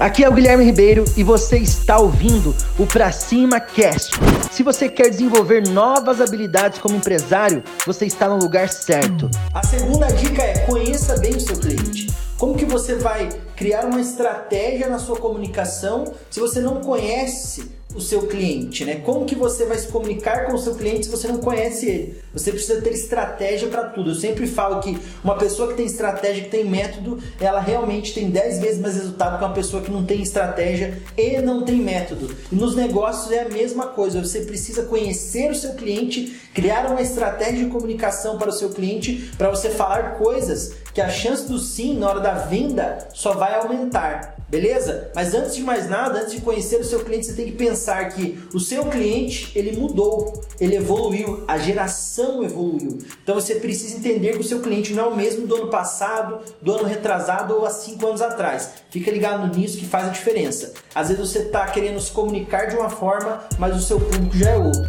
Aqui é o Guilherme Ribeiro e você está ouvindo o Pra Cima Cast. Se você quer desenvolver novas habilidades como empresário, você está no lugar certo. A segunda dica é conheça bem o seu cliente. Como que você vai criar uma estratégia na sua comunicação se você não conhece o seu cliente, né? Como que você vai se comunicar com o seu cliente se você não conhece ele? Você precisa ter estratégia para tudo. Eu sempre falo que uma pessoa que tem estratégia, que tem método, ela realmente tem 10 vezes mais resultado que uma pessoa que não tem estratégia e não tem método. E nos negócios é a mesma coisa. Você precisa conhecer o seu cliente, criar uma estratégia de comunicação para o seu cliente, para você falar coisas que a chance do sim na hora da venda só vai aumentar. Beleza? Mas antes de mais nada, antes de conhecer o seu cliente, você tem que pensar que o seu cliente, ele mudou, ele evoluiu, a geração evoluiu. Então você precisa entender que o seu cliente não é o mesmo do ano passado, do ano retrasado ou há cinco anos atrás. Fica ligado nisso que faz a diferença. Às vezes você está querendo se comunicar de uma forma, mas o seu público já é outro.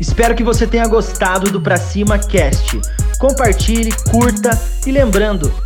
Espero que você tenha gostado do Pra Cima Cast. Compartilhe, curta e lembrando